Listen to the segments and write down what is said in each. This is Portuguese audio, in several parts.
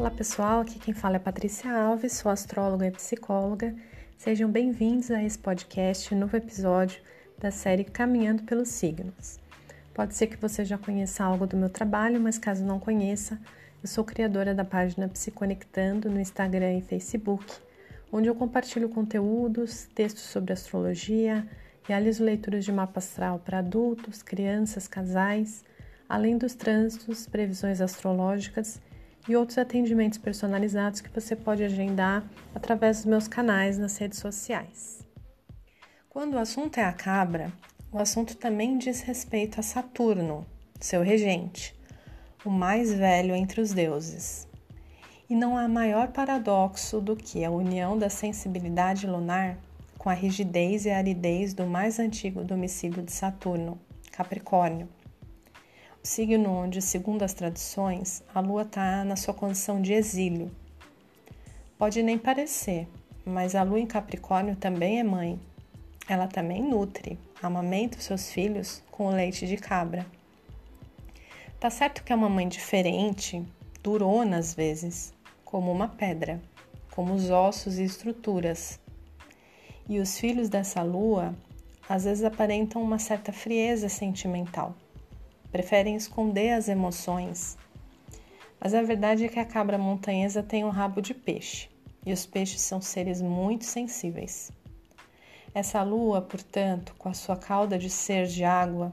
Olá pessoal, aqui quem fala é Patrícia Alves, sou astróloga e psicóloga. Sejam bem-vindos a esse podcast, novo episódio da série Caminhando pelos Signos. Pode ser que você já conheça algo do meu trabalho, mas caso não conheça, eu sou criadora da página Psiconectando no Instagram e Facebook, onde eu compartilho conteúdos, textos sobre astrologia, realizo leituras de mapa astral para adultos, crianças, casais, além dos trânsitos, previsões astrológicas e outros atendimentos personalizados que você pode agendar através dos meus canais nas redes sociais. Quando o assunto é a cabra, o assunto também diz respeito a Saturno, seu regente, o mais velho entre os deuses. E não há maior paradoxo do que a união da sensibilidade lunar com a rigidez e aridez do mais antigo domicílio de Saturno, Capricórnio signo onde, segundo as tradições, a lua está na sua condição de exílio. Pode nem parecer, mas a lua em Capricórnio também é mãe. Ela também nutre, amamenta os seus filhos com o leite de cabra. Tá certo que é uma mãe diferente, durona às vezes, como uma pedra, como os ossos e estruturas. E os filhos dessa lua às vezes aparentam uma certa frieza sentimental preferem esconder as emoções. Mas a verdade é que a cabra montanhesa tem um rabo de peixe e os peixes são seres muito sensíveis. Essa lua, portanto, com a sua cauda de ser de água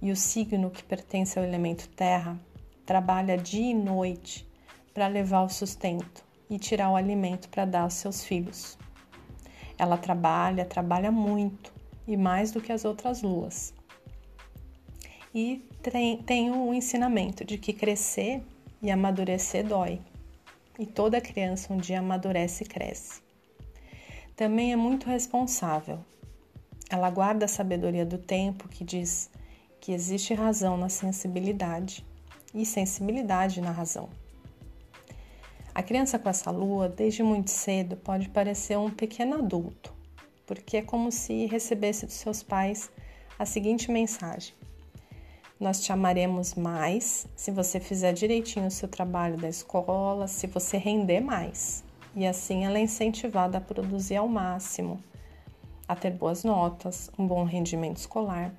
e o signo que pertence ao elemento terra, trabalha dia e noite para levar o sustento e tirar o alimento para dar aos seus filhos. Ela trabalha, trabalha muito e mais do que as outras luas e tem o ensinamento de que crescer e amadurecer dói. E toda criança um dia amadurece e cresce. Também é muito responsável. Ela guarda a sabedoria do tempo que diz que existe razão na sensibilidade e sensibilidade na razão. A criança com essa lua, desde muito cedo, pode parecer um pequeno adulto, porque é como se recebesse dos seus pais a seguinte mensagem: nós te amaremos mais se você fizer direitinho o seu trabalho da escola, se você render mais. E assim ela é incentivada a produzir ao máximo, a ter boas notas, um bom rendimento escolar.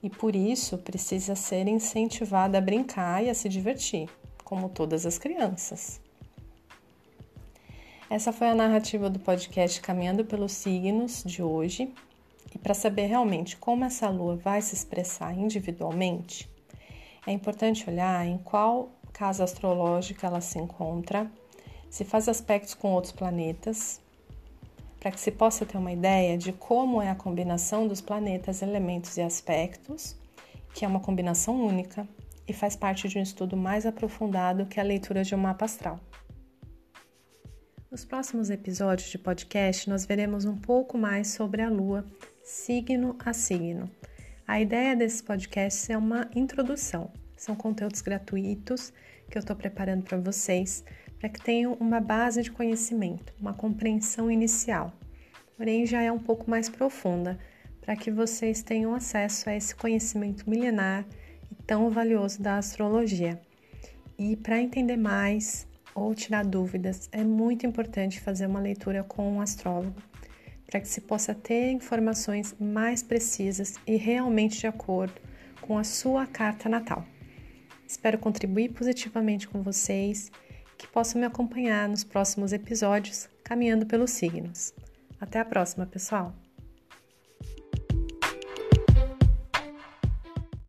E por isso precisa ser incentivada a brincar e a se divertir, como todas as crianças. Essa foi a narrativa do podcast Caminhando pelos Signos de hoje. E para saber realmente como essa lua vai se expressar individualmente, é importante olhar em qual casa astrológica ela se encontra, se faz aspectos com outros planetas, para que se possa ter uma ideia de como é a combinação dos planetas, elementos e aspectos, que é uma combinação única e faz parte de um estudo mais aprofundado que a leitura de um mapa astral. Nos próximos episódios de podcast, nós veremos um pouco mais sobre a Lua signo a signo. A ideia desse podcast é uma introdução. São conteúdos gratuitos que eu estou preparando para vocês, para que tenham uma base de conhecimento, uma compreensão inicial. Porém, já é um pouco mais profunda, para que vocês tenham acesso a esse conhecimento milenar e tão valioso da astrologia. E para entender mais ou tirar dúvidas, é muito importante fazer uma leitura com um astrólogo para que se possa ter informações mais precisas e realmente de acordo com a sua carta natal. Espero contribuir positivamente com vocês, que possam me acompanhar nos próximos episódios caminhando pelos signos. Até a próxima, pessoal!